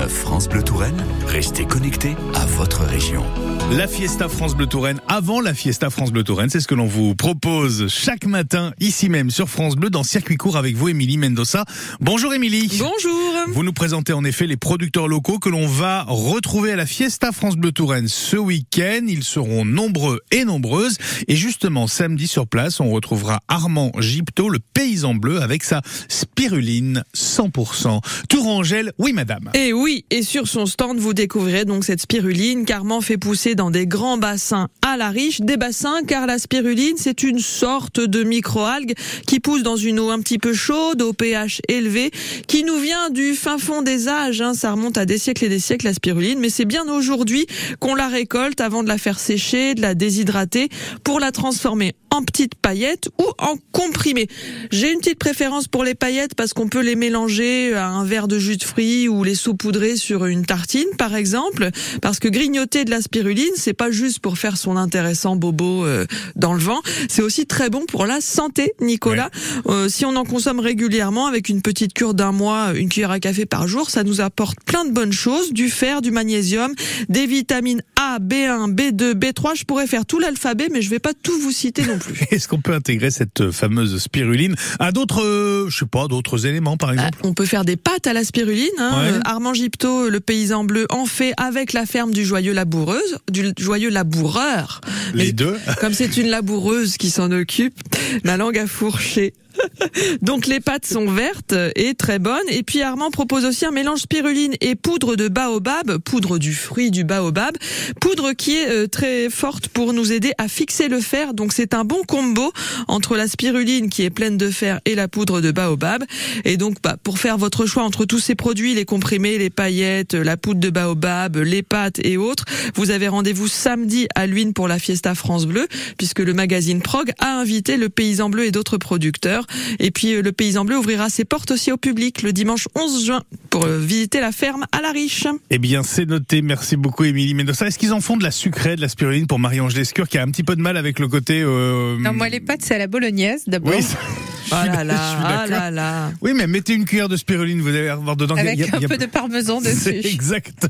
99 France Bleu Touraine, restez connectés à votre région. La Fiesta France Bleu Touraine, avant la Fiesta France Bleu Touraine, c'est ce que l'on vous propose chaque matin, ici même sur France Bleu, dans Circuit Court avec vous, Émilie Mendoza. Bonjour Émilie. Bonjour. Vous nous présentez en effet les producteurs locaux que l'on va retrouver à la Fiesta France Bleu Touraine ce week-end. Ils seront nombreux et nombreuses. Et justement, samedi sur place, on retrouvera Armand Gipto, le paysan bleu, avec sa spiruline 100%. Tourangelle, oui madame. Et oui, et sur son stand, vous découvrirez donc cette spiruline qu'Armand fait pousser dans des grands bassins à la riche. Des bassins, car la spiruline, c'est une sorte de microalgue qui pousse dans une eau un petit peu chaude, au pH élevé, qui nous vient du fin fond des âges. Hein. Ça remonte à des siècles et des siècles, la spiruline, mais c'est bien aujourd'hui qu'on la récolte avant de la faire sécher, de la déshydrater, pour la transformer en petites paillettes ou en comprimés. J'ai une petite préférence pour les paillettes parce qu'on peut les mélanger à un verre de jus de fruits ou les saupoudrer sur une tartine par exemple parce que grignoter de la spiruline c'est pas juste pour faire son intéressant bobo euh, dans le vent, c'est aussi très bon pour la santé Nicolas. Euh, si on en consomme régulièrement avec une petite cure d'un mois, une cuillère à café par jour, ça nous apporte plein de bonnes choses, du fer, du magnésium, des vitamines A, B1, B2, B3, je pourrais faire tout l'alphabet mais je vais pas tout vous citer non plus. Est-ce qu'on peut intégrer cette fameuse spiruline à d'autres, euh, je sais pas, d'autres éléments par exemple? On peut faire des pâtes à la spiruline. Hein. Ouais. Euh, Armand Gipto, le paysan bleu, en fait avec la ferme du joyeux laboureuse, du joyeux laboureur. Les Mais deux Comme c'est une laboureuse qui s'en occupe, ma langue a fourché. Donc les pâtes sont vertes et très bonnes. Et puis Armand propose aussi un mélange spiruline et poudre de baobab, poudre du fruit du baobab, poudre qui est euh, très forte pour nous aider à fixer le fer. Donc c'est un bon combo entre la spiruline qui est pleine de fer et la poudre de baobab. Et donc bah, pour faire votre choix entre tous ces produits, les comprimés, les paillettes, la poudre de baobab, les pâtes et autres, vous avez rendez-vous samedi à Luynes pour la Fiesta France Bleu, puisque le magazine Prog a invité le Paysan Bleu et d'autres producteurs. Et puis euh, le Paysan Bleu ouvrira ses portes aussi au public le dimanche 11 juin pour euh, visiter la ferme à la Riche. Eh bien, c'est noté. Merci beaucoup, Émilie Mendoza. Est-ce qu'ils en font de la sucrée, de la spiruline pour Marie-Ange Lescure qui a un petit peu de mal avec le côté. Euh... Non, moi, les pâtes, c'est à la bolognaise, d'abord. Oui, Ah là là, ah d'accord. là là. Oui, mais mettez une cuillère de spiruline, vous allez avoir dedans. Avec y a- y un a- peu de parmesan dessus. exact.